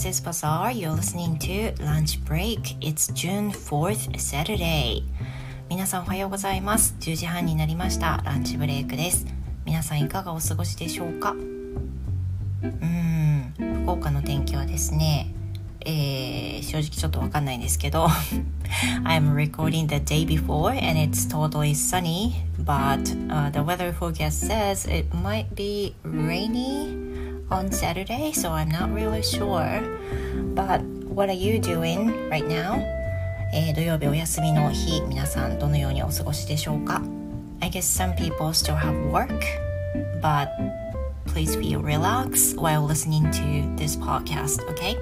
this is Bazaar. You're listening to Lunch Break. It's June 4th, Saturday. 皆さんおはようございます。10時半になりました。ランチブレイクです。皆さんいかがお過ごしでしょうかうん、福岡の天気はですね、えー、正直ちょっとわかんないんですけど I'm recording the day before and it's totally sunny but、uh, the weather forecast says it might be rainy on Saturday, so I'm not really sure. But what are you doing right now? えー、土曜日お休みの日、皆さんどのようにお過ごしでしょうか I guess some people still have work, but please feel relaxed while listening to this podcast, okay?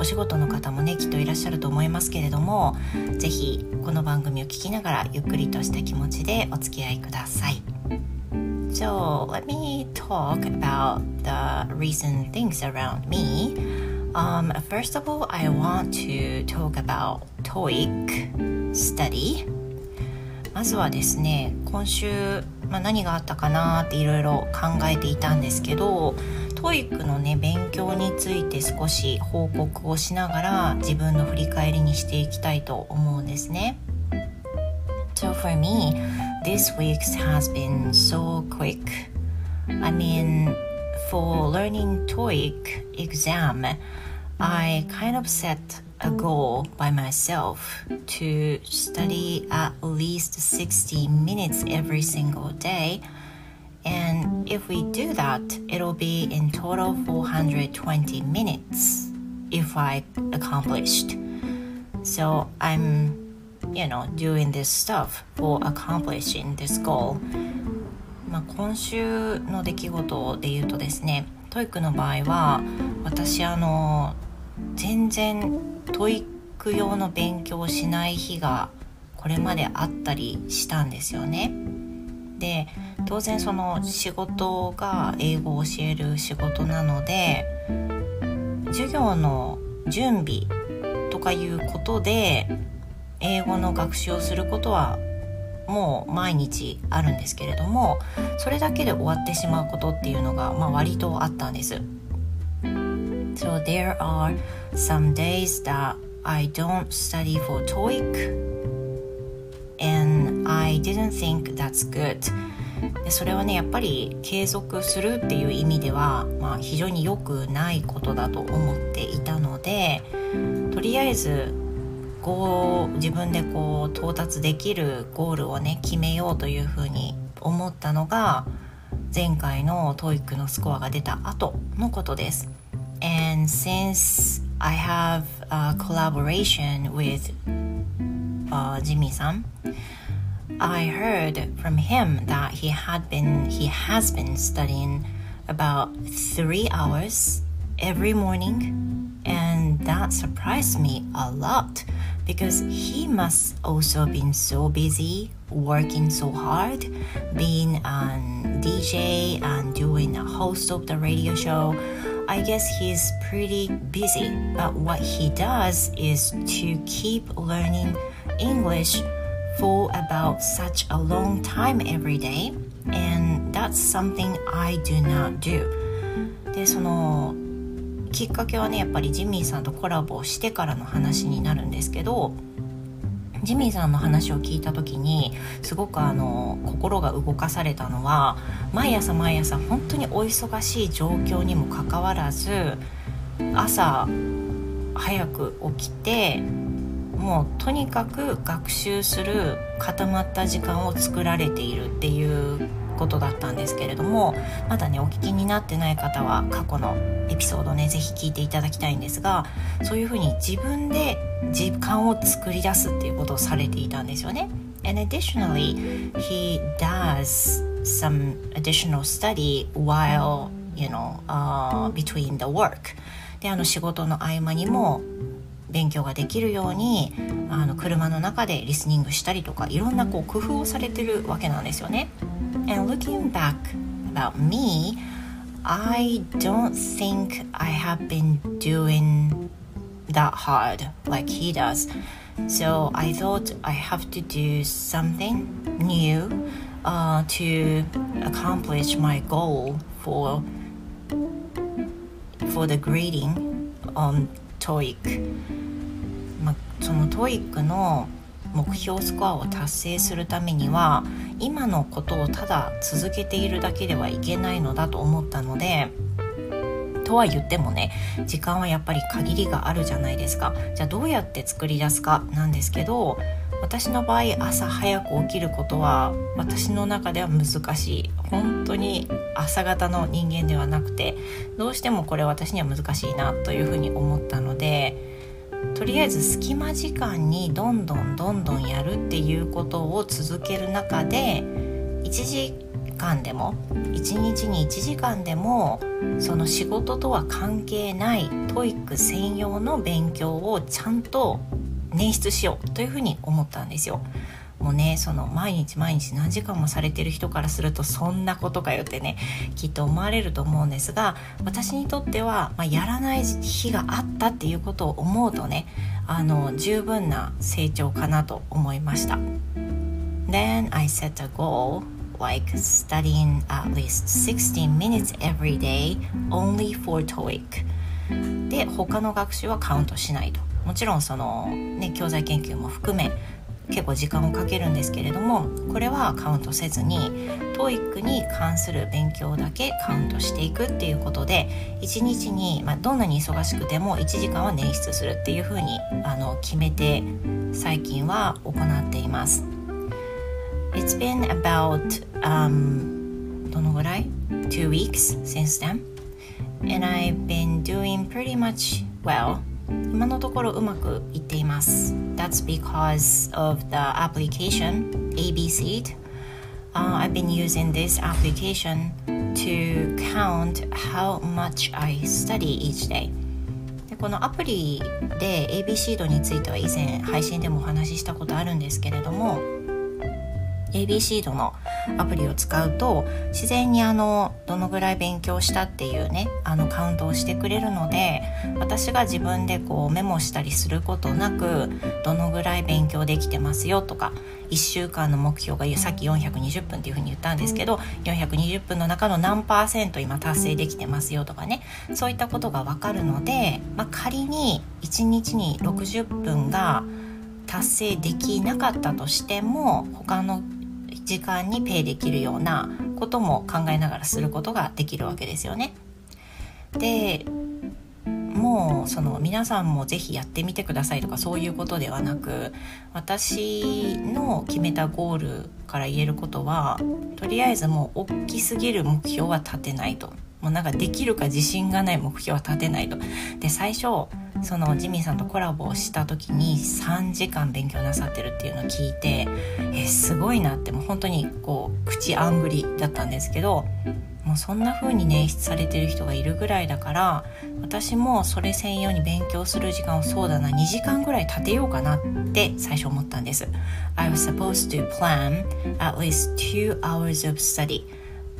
お仕事の方もねきっといらっしゃると思いますけれどもぜひこの番組を聞きながらゆっくりとした気持ちでお付き合いください。So let me talk about the recent things around me. Um, first of all, I want to talk about TOEIC study. まずはですね、今週、まあ、何があったかなっていろいろ考えていたんですけど、TOEIC のね、勉強について少し報告をしながら自分の振り返りにしていきたいと思うんですね。So for me, this week has been so quick. I mean, for learning TOEIC exam, I kind of set a goal by myself to study at least 60 minutes every single day. And if we do that, it'll be in total 420 minutes if I accomplished. So I'm you know, doing this stuff for accomplishing this goal. まあ今週の出来事で言うとですね TOEIC の場合は私あの全然 TOEIC 用の勉強をしない日がこれまであったりしたんですよね。で当然その仕事が英語を教える仕事なので授業の準備とかいうことで英語の学習をすることはもう毎日あるんですけれどもそれだけで終わってしまうことっていうのが、まあ、割とあったんです。So there are some days that I don't study for TOEIC and I didn't think that's good でそれはねやっぱり継続するっていう意味では、まあ、非常に良くないことだと思っていたのでとりあえずこう自分でこう到達できるゴールをね決めようというふうに思ったのが前回の TOEIC のスコアが出た後のことです。And since I have a collaboration with、uh, Jimmy さん I heard from him that he had been he has been studying about three hours every morning and that surprised me a lot because he must also been so busy working so hard being a dj and doing a host of the radio show i guess he's pretty busy but what he does is to keep learning english for about such a long time every day and that's something i do not do でその きっかけはねやっぱりジミーさんとコラボしてからの話になるんですけどジミーさんの話を聞いた時にすごくあの心が動かされたのは毎朝毎朝本当にお忙しい状況にもかかわらず朝早く起きてもうとにかく学習する固まった時間を作られているっていうことだったんですけれどもまだねお聞きになってない方は過去のエピソードね是非聞いていただきたいんですがそういうふうに自分で時間を作り出すっていうことをされていたんですよね。And additionally, he does some additional study while, you know, uh, between the work. で、あの仕事の合間にも勉強ができるようにあの車の中でリスニングしたりとかいろんなこう工夫をされてるわけなんですよね。And looking back about me, I don't think I have been doing that hard like he does. So I thought I have to do something new uh, to accomplish my goal for for the grading on TOEIC、まあ、その TOEIC の目標スコアを達成するためには今のことをただ続けているだけではいけないのだと思ったのでとは言ってもね時間はやっぱり限りがあるじゃないですか。じゃあどうやって作り出すかなんですけど私の場合朝早く起きることは私の中では難しい。本当に朝方の人間ではなくてどうしてもこれ私には難しいなというふうに思ったのでとりあえず隙間時間にどんどんどんどんやるっていうことを続ける中で1時間でも1日に1時間でもその仕事とは関係ない TOEIC専用の勉強をちゃんと捻出しようというふうに思ったんですよ。もうねその毎日毎日何時間もされてる人からするとそんなことかよってねきっと思われると思うんですが私にとっては、まあ、やらない日があったっていうことを思うとねあの十分な成長かなと思いました。Then I set a goal like studying at least 16 minutes every day only for TOEIC で他の学習はカウントしないともちろんその、ね、教材研究も含め結構時間をかけるんですけれどもこれはカウントせずに TOEIC に関する勉強だけカウントしていくっていうことで1日に、まあ、どんなに忙しくても1時間は捻出するっていうふうにあの決めて最近は行っています。It's been about、um, どのぐらい ?2 weeks since then and I've been doing pretty much well 今のところうまくいっています That's because of the application ABCD uh, I've been using this application to count how much I study each day でこのアプリで ABCD については以前配信でもお話ししたことあるんですけれども ABC ドのアプリを使うと自然にあのどのぐらい勉強したっていうねあのカウントをしてくれるので私が自分でこうメモしたりすることなくどのぐらい勉強できてますよとか1週間の目標がさっき420分っていうふうに言ったんですけど420分の中の何パーセント今達成できてますよとかねそういったことが分かるので、まあ、仮に1日に60分が達成できなかったとしても他の時間にペイできるようなことも考えながらすることができるわけですよね。でもうその皆さんも是非やってみてくださいとかそういうことではなく私の決めたゴールから言えることはとりあえずもう大きすぎる目標は立てないともうなんかできるか自信がない目標は立てないとで最初そのジミーさんとコラボをした時に3時間勉強なさってるっていうのを聞いてえすごいなってもう本当にこう口あんぐりだったんですけどもうそんな風に捻出されてる人がいるぐらいだから私もそれ専用に勉強する時間をそうだな2時間ぐらい立てようかなって最初思ったんです。I was supposed to plan at least two hours of study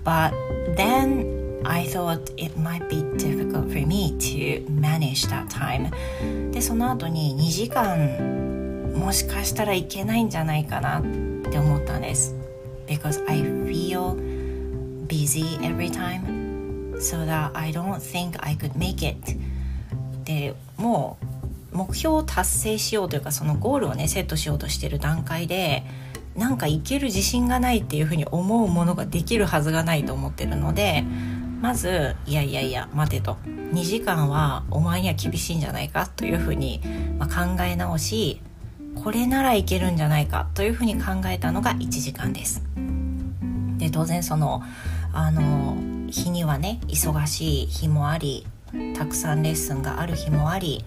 but then I thought it might be difficult for me to manage that time. でその後に2時間もしかしたらいけないんじゃないかなって思ったんです。Because I feel busy every time so that I don't think I could make it. でもう目標を達成しようというかそのゴールをねセットしようとしてる段階でなんかいける自信がないっていうふうに思うものができるはずがないと思ってるのでまずいやいやいや待てと2時間はお前には厳しいんじゃないかというふうに、ま、考え直しこれならいけるんじゃないかというふうに考えたのが1時間です。で当然そのあの日にはね忙しい日もありたくさんレッスンがある日もあり、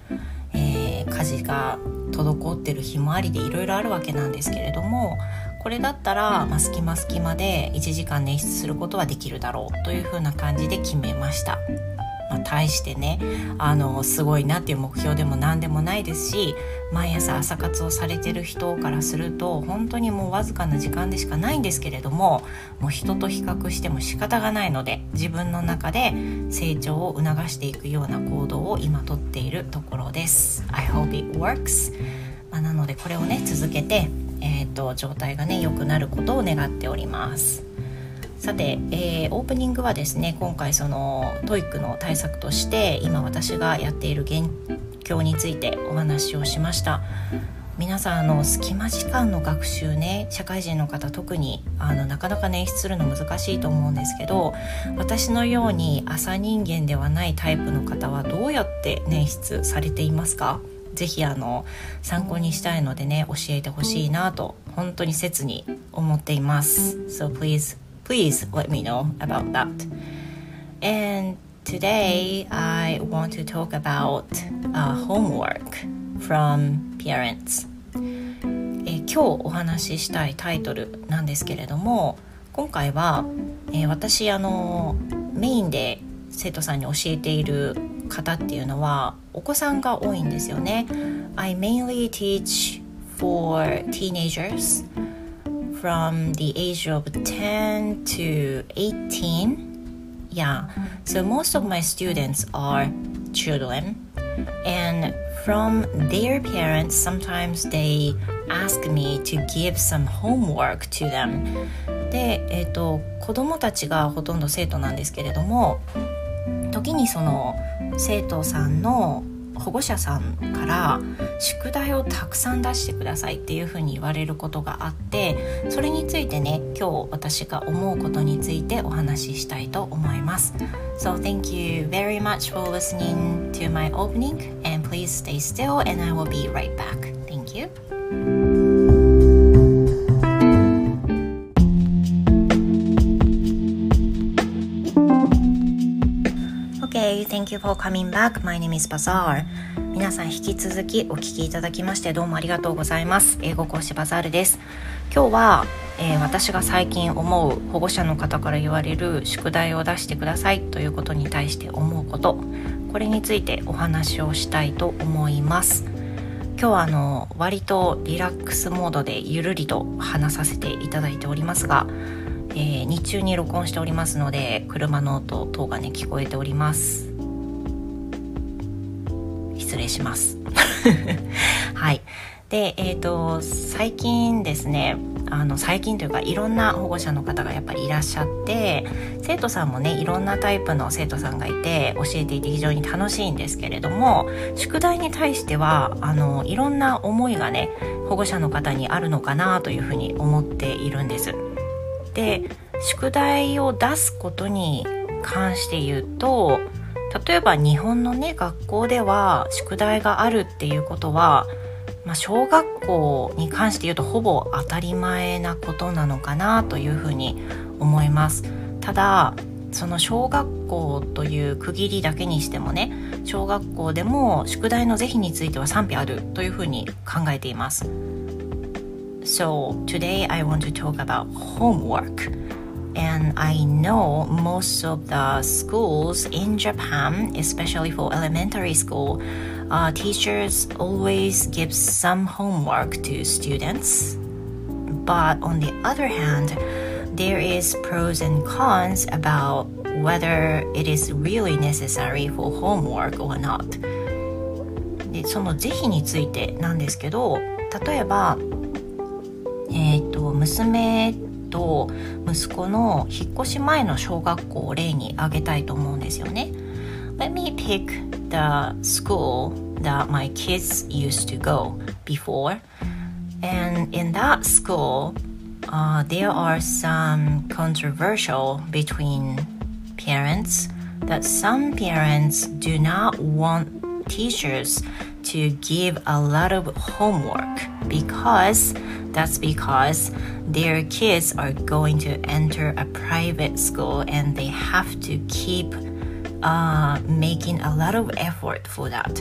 えー、家事が滞ってる日もありでいろいろあるわけなんですけれどもこれだったら、まあ、隙間隙間で1時間捻出することはできるだろうというふうな感じで決めました。まあ、対してねあのすごいなっていう目標でも何でもないですし毎朝朝活をされてる人からすると本当にもうわずかな時間でしかないんですけれどももう人と比較しても仕方がないので自分の中で成長を促していくような行動を今とっているところです。I hope it works、まあ、なのでこれをね続けてえーと、状態がね良くなることを願っております。さて、えー、オープニングはですね今回その TOEICの対策として今私がやっている勉強についてお話をしました。皆さんあの隙間時間の学習ね社会人の方特にあのなかなか捻出するの難しいと思うんですけど私のように朝人間ではないタイプの方はどうやって捻出されていますか？ぜひあの参考にしたいのでね教えてほしいなと本当に切に思っています。So please please let me know about that. And today I want to talk about uh, homework from parents. え今日お話ししたいタイトルなんですけれども今回は、えー、私あのメインで生徒さんに教えている方っていうのはお子さんが多いんですよね。I mainly teach for teenagers from the age of 10 to 18. Yeah, so most of my students are children, and from their parents, sometimes they ask me to give some homework to them. で、えーと、子供たちがほとんど生徒なんですけれども時にその生徒さんの保護者さんから宿題をたくさん出してくださいっていうふうに言われることがあってそれについてね今日私が思うことについてお話ししたいと思います So thank you very much for listening to my opening and please stay still and I will be right back Thank you Thank you for coming back. My name is Bazaar. 皆さん引き続きお聞きいただきましてどうもありがとうございます。英語講師バザールです。今日は、えー、私が最近思う保護者の方から言われる宿題を出してくださいということに対して思うことこれについてお話をしたいと思います。今日はあの割とリラックスモードでゆるりと話させていただいておりますがえー、日中に録音しておりますので車の音等がね聞こえておりますします はいでえっ、ー、と最近ですねあの最近というかいろんな保護者の方がやっぱりいらっしゃって生徒さんもねいろんなタイプの生徒さんがいて教えていて非常に楽しいんですけれども宿題に対してはあのいろんな思いがね保護者の方にあるのかなというふうに思っているんです。で宿題を出すことに関して言うと例えば日本のね学校では宿題があるっていうことは、まあ、小学校に関して言うとほぼ当たり前なことなのかなというふうに思います。ただその小学校という区切りだけにしてもね小学校でも宿題の是非については賛否あるというふうに考えています。So today I want to talk about homework. And I know most of the schools in Japan, especially for elementary school, uh, teachers always give some homework to students. But on the other hand, there is pros and cons about whether it is really necessary for homework or not. でその是非についてなんですけど例えばえーと、娘 と息子の引っ越し前の小学校を例に挙げたいと思うんですよね。Let me pick the school that my kids used to go before. And in that school, uh, there are some controversial between parents that some parents do not want teachers to give a lot of homework because that's because their kids are going to enter a private school and they have to keep uh, making a lot of effort for that.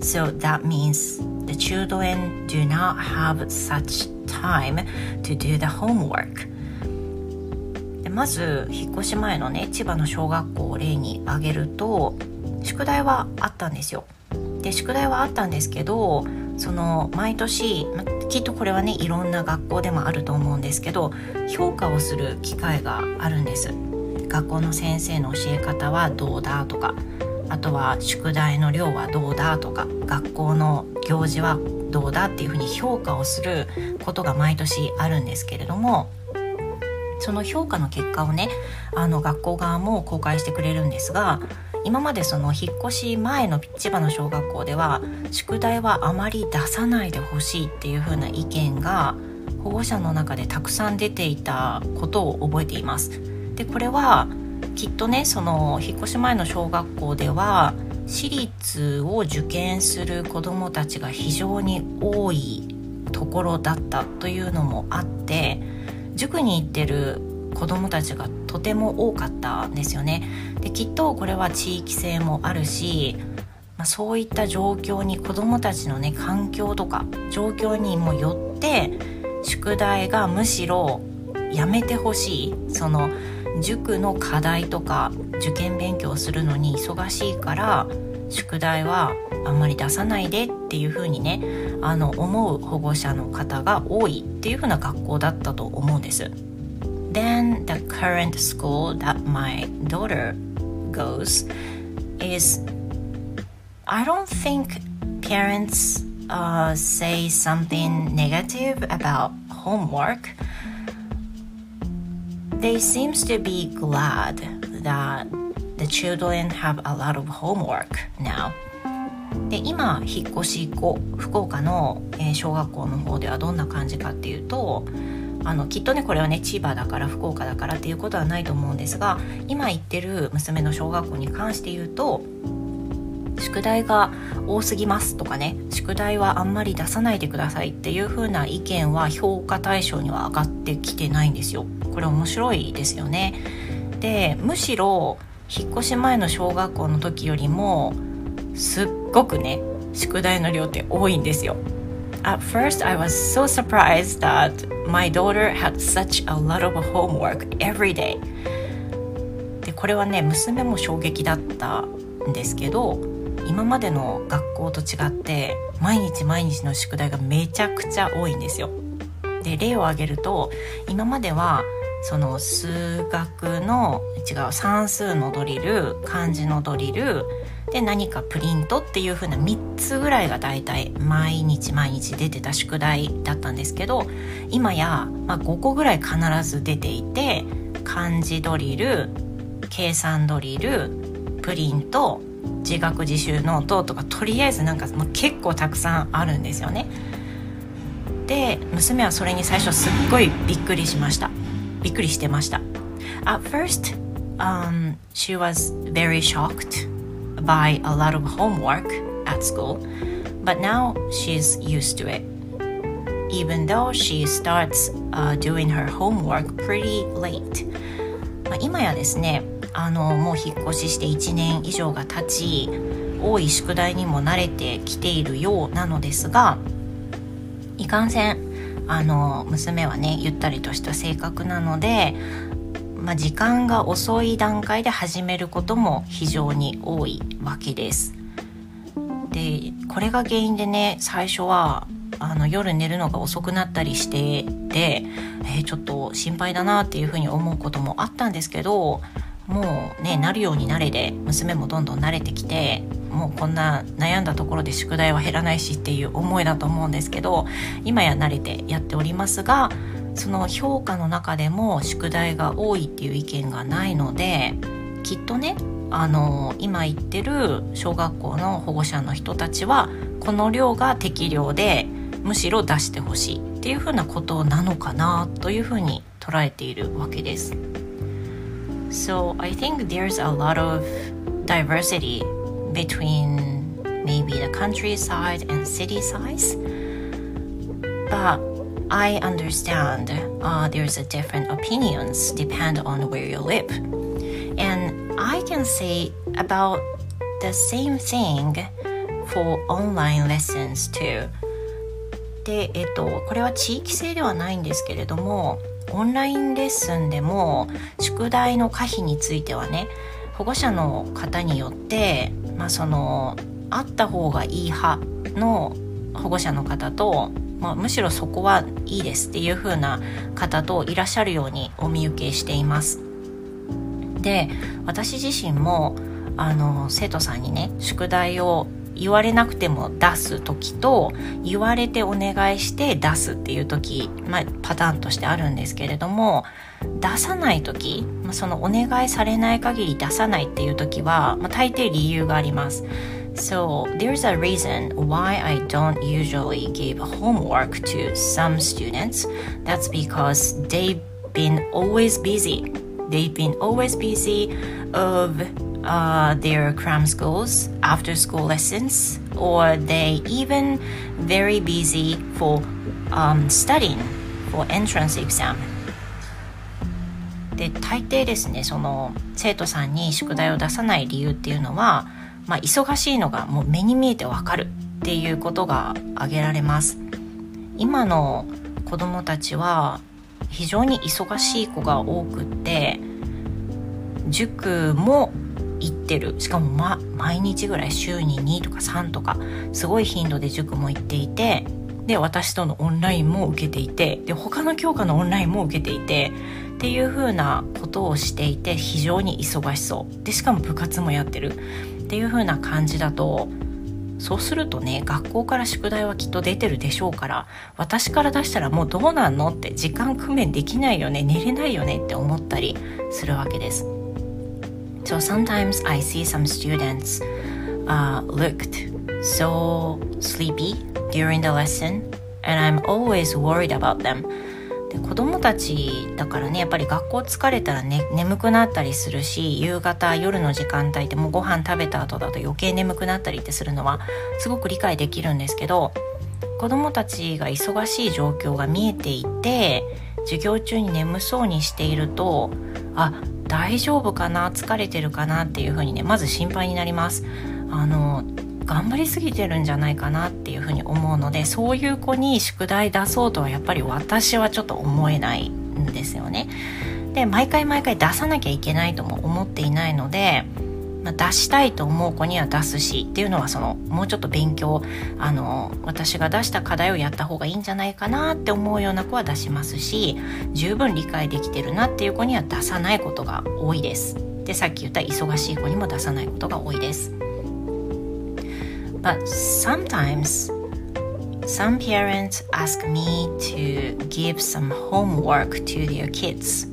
So that means the children do not have such time to do the homework. まず引っ越し前のね千葉の小学校を例に挙げると宿題はあったんですよ。で宿題はあったんですけどその毎年、ま、きっとこれはねいろんな学校でもあると思うんですけど評価をする機会があるんです。学校の先生の教え方はどうだとかあとは宿題の量はどうだとか学校の行事はどうだっていうふうに評価をすることが毎年あるんですけれどもその評価の結果をねあの学校側も公開してくれるんですが今までその引っ越し前の千葉の小学校では宿題はあまり出さないでほしいっていう風な意見が保護者の中でたくさん出ていたことを覚えています。でこれはきっとねその引っ越し前の小学校では私立を受験する子どもたちが非常に多いところだったというのもあって塾に行ってる子どもたちがとても多かったんですよね。できっとこれは地域性もあるし、まあ、そういった状況に子どもたちのね環境とか状況にもよって宿題がむしろやめてほしいその塾の課題とか受験勉強するのに忙しいから宿題はあんまり出さないでっていう風にねあの思う保護者の方が多いっていう風な学校だったと思うんです。Then the current school that my daughter goes is I don't think parents uh, say something negative about homework. They seems to be glad that the children have a lot of homework now. で今引っ越し後福岡の、えー、小学校の方ではどんな感じかっていうと あのきっとねこれはね千葉だから福岡だからっていうことはないと思うんですが今行ってる娘の小学校に関して言うと宿題が多すぎますとかね宿題はあんまり出さないでくださいっていう風な意見は評価対象には上がってきてないんですよ。これ面白いですよね。でむしろ引っ越し前の小学校の時よりもすっごくね宿題の量って多いんですよ。At first I was so surprised that my daughter had such a lot of homework every day. でこれはね娘も衝撃だったんですけど今までの学校と違って毎日毎日の宿題がめちゃくちゃ多いんですよ。で例を挙げると今まではその数学の違う算数のドリル漢字のドリルで何かプリントっていう風な3つぐらいが大体毎日毎日出てた宿題だったんですけど今や、まあ、5個ぐらい必ず出ていて漢字ドリル計算ドリルプリント自学自習ノートとかとりあえずなんかもう結構たくさんあるんですよね。で娘はそれに最初すっごいびっくりしました。びっくりしてました。At first, um, she was very shocked by a lot of homework at school, but now she's used to it. Even though she starts uh, doing her homework pretty late. まあ、今やですね、あのもう引っ越しして1年以上が経ち、多い宿題にも慣れてきているようなのですが、いかんせんあの娘はねゆったりとした性格なので、まあ、時間が遅い段階で始めることも非常に多いわけです。でこれが原因でね最初はあの夜寝るのが遅くなったりしてて、えー、ちょっと心配だなっていうふうに思うこともあったんですけどもうねなるようになれで娘もどんどん慣れてきてもうこんな悩んだところで宿題は減らないしっていう思いだと思うんですけど今や慣れてやっておりますがその評価の中でも宿題が多いっていう意見がないのできっとねあの今行ってる小学校の保護者の人たちはこの量が適量でむしろ出してほしいっていうふうなことなのかなというふうに捉えているわけです。So I think there's a lot of diversity between maybe the countryside and city size. But I understand uh, there's a different opinions depend on where you live. And I can say about the same thing for online lessons too. で、えっと、これは地域性ではないんですけれどもオンラインレッスンでも宿題の可否についてはね保護者の方によって、まあ、そのあった方がいい派の保護者の方と、まあ、むしろそこはいいですっていう風な方といらっしゃるようにお見受けしています。で私自身もあの生徒さんにね宿題を言われなくても出す時と言われてお願いして出すっていう時、まあ、パターンとしてあるんですけれども出さない時、そのお願いされない限り出さないっていう時は、まあ、大抵理由があります。So there's a reason why I don't usually give homework to some students. That's because they've been always busy. They've been always busy of uh, their cram schools, after school lessons, or they even very busy for um, studying for entrance exam. で大抵ですねその生徒さんに宿題を出さない理由っていうのは、 まあ、忙しいのがもう目に見えてわかるっていうことが挙げられます。今の子どもたちは非常に忙しい子が多くって塾も行ってる。しかも、ま、毎日ぐらい週に2とか3とかすごい頻度で塾も行っていてで私とのオンラインも受けていてで他の教科のオンラインも受けていてっていう風なことをしていて非常に忙しそう。でしかも部活もやってる。っていう風な感じだとそうするとね学校から宿題はきっと出てるでしょうから私から出したらもうどうなんのって時間工面できないよね寝れないよねって思ったりするわけです。So sometimes I see some students uh, looked so sleepy during the lesson, and I'm always worried about them. で子供たちだからねやっぱり学校疲れたら、ね、眠くなったりするし夕方夜の時間帯でもうご飯食べた後だと余計眠くなったりってするのはすごく理解できるんですけど子供たちが忙しい状況が見えていて授業中に眠そうにしているとあ大丈夫かな疲れてるかなっていうふうにねまず心配になります。あの頑張りすぎてるんじゃないかなっていうふうに思うのでそういう子に宿題出そうとはやっぱり私はちょっと思えないんですよねで毎回毎回出さなきゃいけないとも思っていないのでまあ、出したいと思う子には出すしっていうのはそのもうちょっと勉強あの私が出した課題をやった方がいいんじゃないかなって思うような子は出しますし十分理解できてるなっていう子には出さないことが多いです。でさっき言った忙しい子にも出さないことが多いです。But sometimes some parents ask me to give some homework to their kids.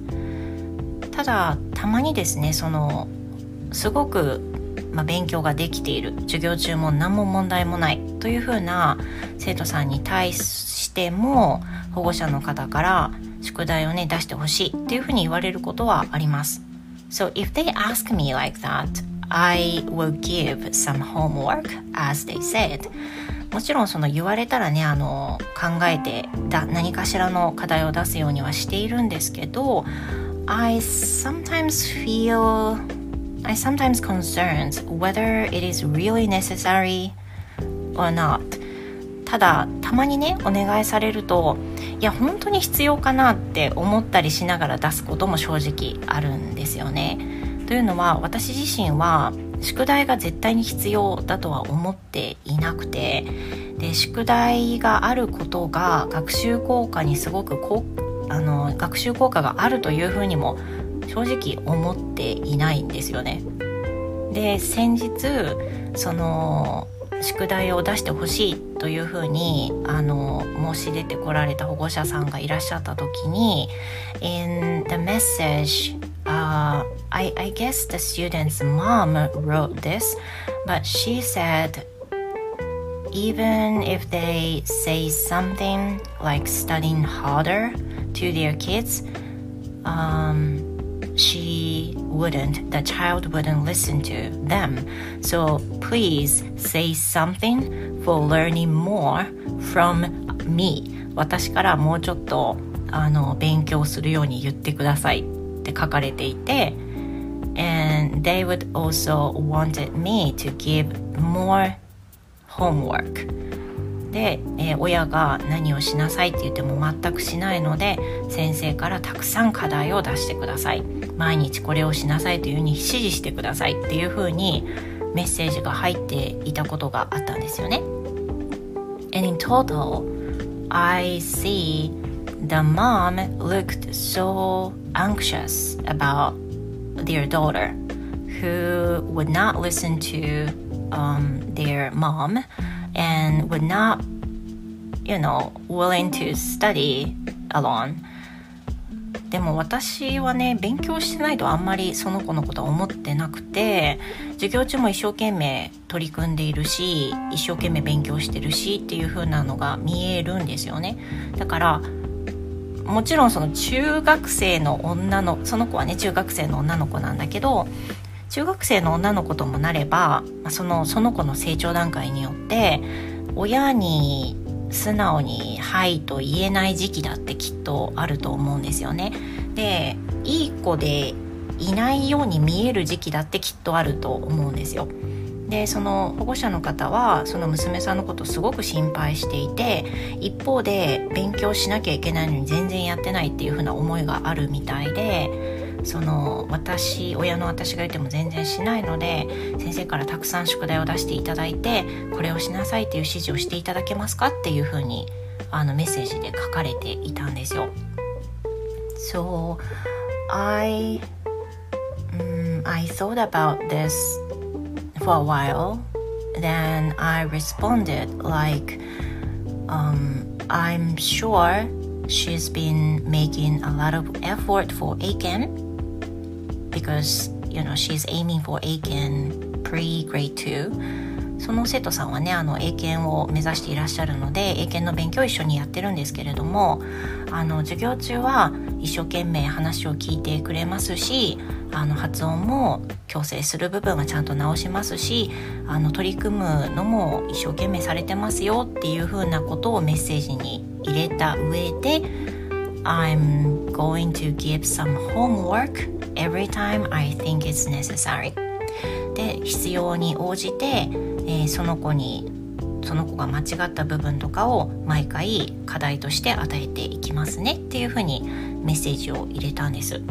ただたまにですねそのすごく、まあ、勉強ができている。授業中も何も問題もない。というふうな生徒さんに対しても保護者の方から宿題をね出してほしいっていうふうに言われることはあります。So if they ask me like that, I will give some homework as they said. もちろんその言われたらねあの考えてだ何かしらの課題を出すようにはしているんですけど I sometimes feel I sometimes concerned whether it is really necessary or not ただたまにねお願いされるといや本当に必要かなって思ったりしながら出すことも正直あるんですよね。というのは私自身は宿題が絶対に必要だとは思っていなくてで宿題があることが学習効果にすごくこあの学習効果があるというふうにも正直思っていないんですよね。で先日その宿題を出してほしいというふうにあの申し出てこられた保護者さんがいらっしゃった時に In the message、uh, I, I guess the student's mom wrote this but she said even if they say something like studying harder to their kids um, she wouldn't, the child wouldn't listen to them. So please say something for learning more from me. 私からもうちょっとあの勉強するように言ってください って書かれていて and they would also wanted me to give more homework で、えー、親が何をしなさいって言っても全くしないので先生からたくさん課題を出してください毎日これをしなさいというふうに指示してくださいっていうふうにメッセージが入っていたことがあったんですよね。And in total, I see the mom looked so anxious about their daughter who would not listen to um, their mom and would not, you know, willing to study alone. でも私はね勉強してないとあんまりその子のことは思ってなくて授業中も一生懸命取り組んでいるし一生懸命勉強してるしっていう風なのが見えるんですよねだからもちろんその中学生の女のその子はね中学生の女の子なんだけど中学生の女の子ともなればそのその子の成長段階によって親に素直に「はい」と言えない時期だってきっとあると思うんですよね。でいい子でいないように見える時期だってきっとあると思うんですよ。でその保護者の方はその娘さんのことをすごく心配していて一方で勉強しなきゃいけないのに全然やってないっていう風な思いがあるみたいでその私親の私が言っても全然しないので先生からたくさん宿題を出していただいてこれをしなさいっていう指示をしていただけますかっていう風にあにメッセージで書かれていたんですよ。So I, um, I thought about this for a while. Then I responded like, um, I'm sure she's been making a lot of effort for Aiken because you know she's aiming for Aiken pre grade 2その生徒さんはねあの英検を目指していらっしゃるので英検の勉強を一緒にやってるんですけれどもあの授業中は一生懸命話を聞いてくれますしあの発音も矯正する部分はちゃんと直しますしあの取り組むのも一生懸命されてますよっていうふうなことをメッセージに入れた上で I'm going to give some homework every time I think it's necessary. で必要に応じて、えー、その子にその子が間違った部分とかを毎回課題として与えていきますねっていうふうにメッセージを入れたんです。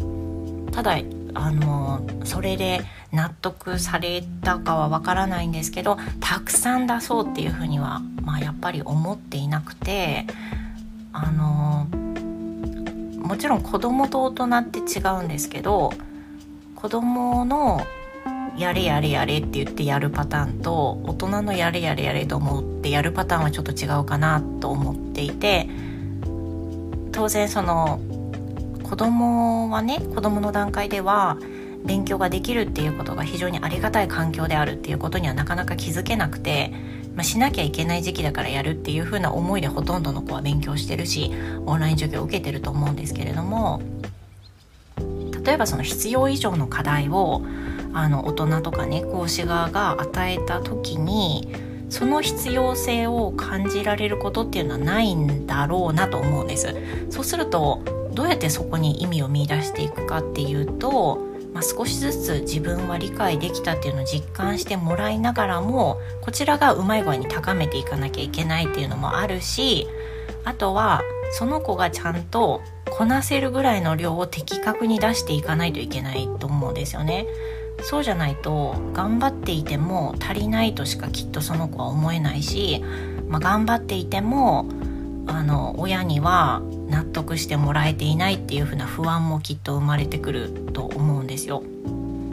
ただあのそれで納得されたかはわからないんですけどたくさん出そうっていうふうには、まあ、やっぱり思っていなくてあのもちろん子供と大人って違うんですけど子供のやれやれやれって言ってやるパターンと大人のやれやれやれと思ってやるパターンはちょっと違うかなと思っていて当然その子供はね子供の段階では勉強ができるっていうことが非常にありがたい環境であるっていうことにはなかなか気づけなくて、まあ、しなきゃいけない時期だからやるっていう風な思いでほとんどの子は勉強してるしオンライン授業を受けてると思うんですけれども例えばその必要以上の課題をあの大人とかね講師側が与えた時にその必要性を感じられることっていうのはないんだろうなと思うんです。そうするとどうやってそこに意味を見出していくかっていうと、まあ、少しずつ自分は理解できたっていうのを実感してもらいながらもこちらがうまい具合に高めていかなきゃいけないっていうのもあるしあとはその子がちゃんとこなせるぐらいの量を的確に出していかないといけないと思うんですよね。そうじゃないと頑張っていても足りないとしかきっとその子は思えないし、まあ、頑張っていてもあの親には納得してもらえていないっていう風な不安もきっと生まれてくると思うんですよ。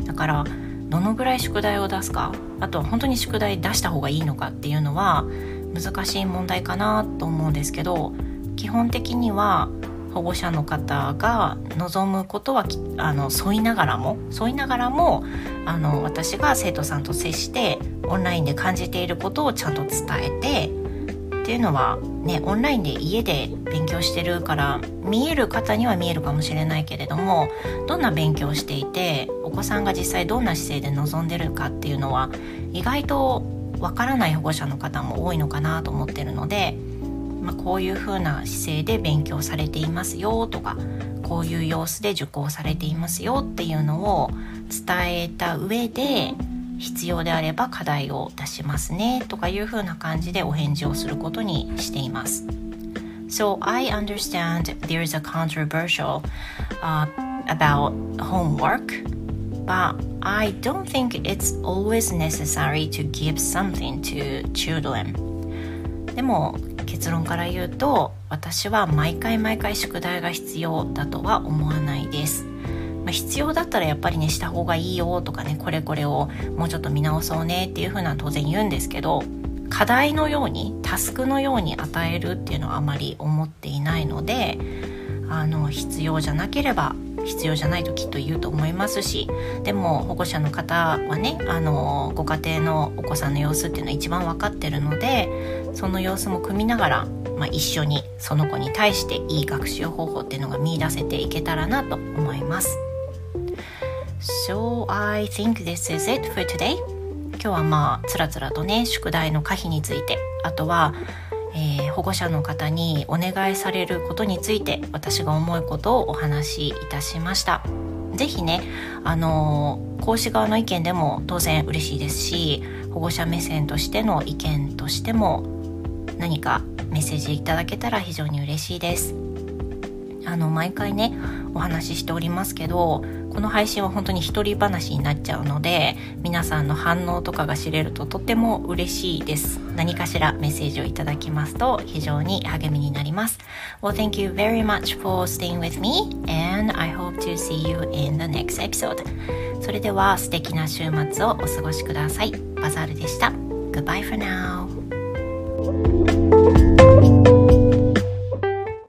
だからどのぐらい宿題を出すかあとは本当に宿題出した方がいいのかっていうのは難しい問題かなと思うんですけど基本的には保護者の方が望むことはあの添いながらも添いながらもあの私が生徒さんと接してオンラインで感じていることをちゃんと伝えてっていうのはねオンラインで家で勉強してるから見える方には見えるかもしれないけれどもどんな勉強をしていてお子さんが実際どんな姿勢で臨んでるかっていうのは意外とわからない保護者の方も多いのかなと思ってるのでまあ、こういう風な姿勢で勉強されていますよとかこういう様子で受講されていますよっていうのを伝えた上で必要であれば課題を出しますねとかいう風な感じでお返事をすることにしています。So I understand there is a controversial、uh, about homework, but I don't think it's always necessary to give something to children. でも結論から言うと私は毎回毎回宿題が必要だとは思わないですまあ、必要だったらやっぱりねした方がいいよとかねこれこれをもうちょっと見直そうねっていう風な当然言うんですけど課題のようにタスクのように与えるっていうのはあまり思っていないのであの必要じゃなければ必要じゃないときっと言うと思いますしでも保護者の方はねあのご家庭のお子さんの様子っていうのは一番分かってるのでその様子も組みながら、まあ、一緒にその子に対していい学習方法っていうのが見いだせていけたらなと思います。So I think this is it for today. 今日はまあつらつらとね宿題の可否についてあとは、えー、保護者の方にお願いされることについて私が思うことをお話しいたしました。ぜひね、あのー、講師側の意見でも当然嬉しいですし保護者目線としての意見としても何かメッセージいただけたら非常に嬉しいです。あの毎回ねお話ししておりますけどこの配信は本当に一人話になっちゃうので皆さんの反応とかが知れるととても嬉しいです。何かしらメッセージをいただきますと非常に励みになります。Well thank you very much for staying with me and I hope to see you in the next episode. それでは素敵な週末をお過ごしください。バザールでした。Goodbye for now.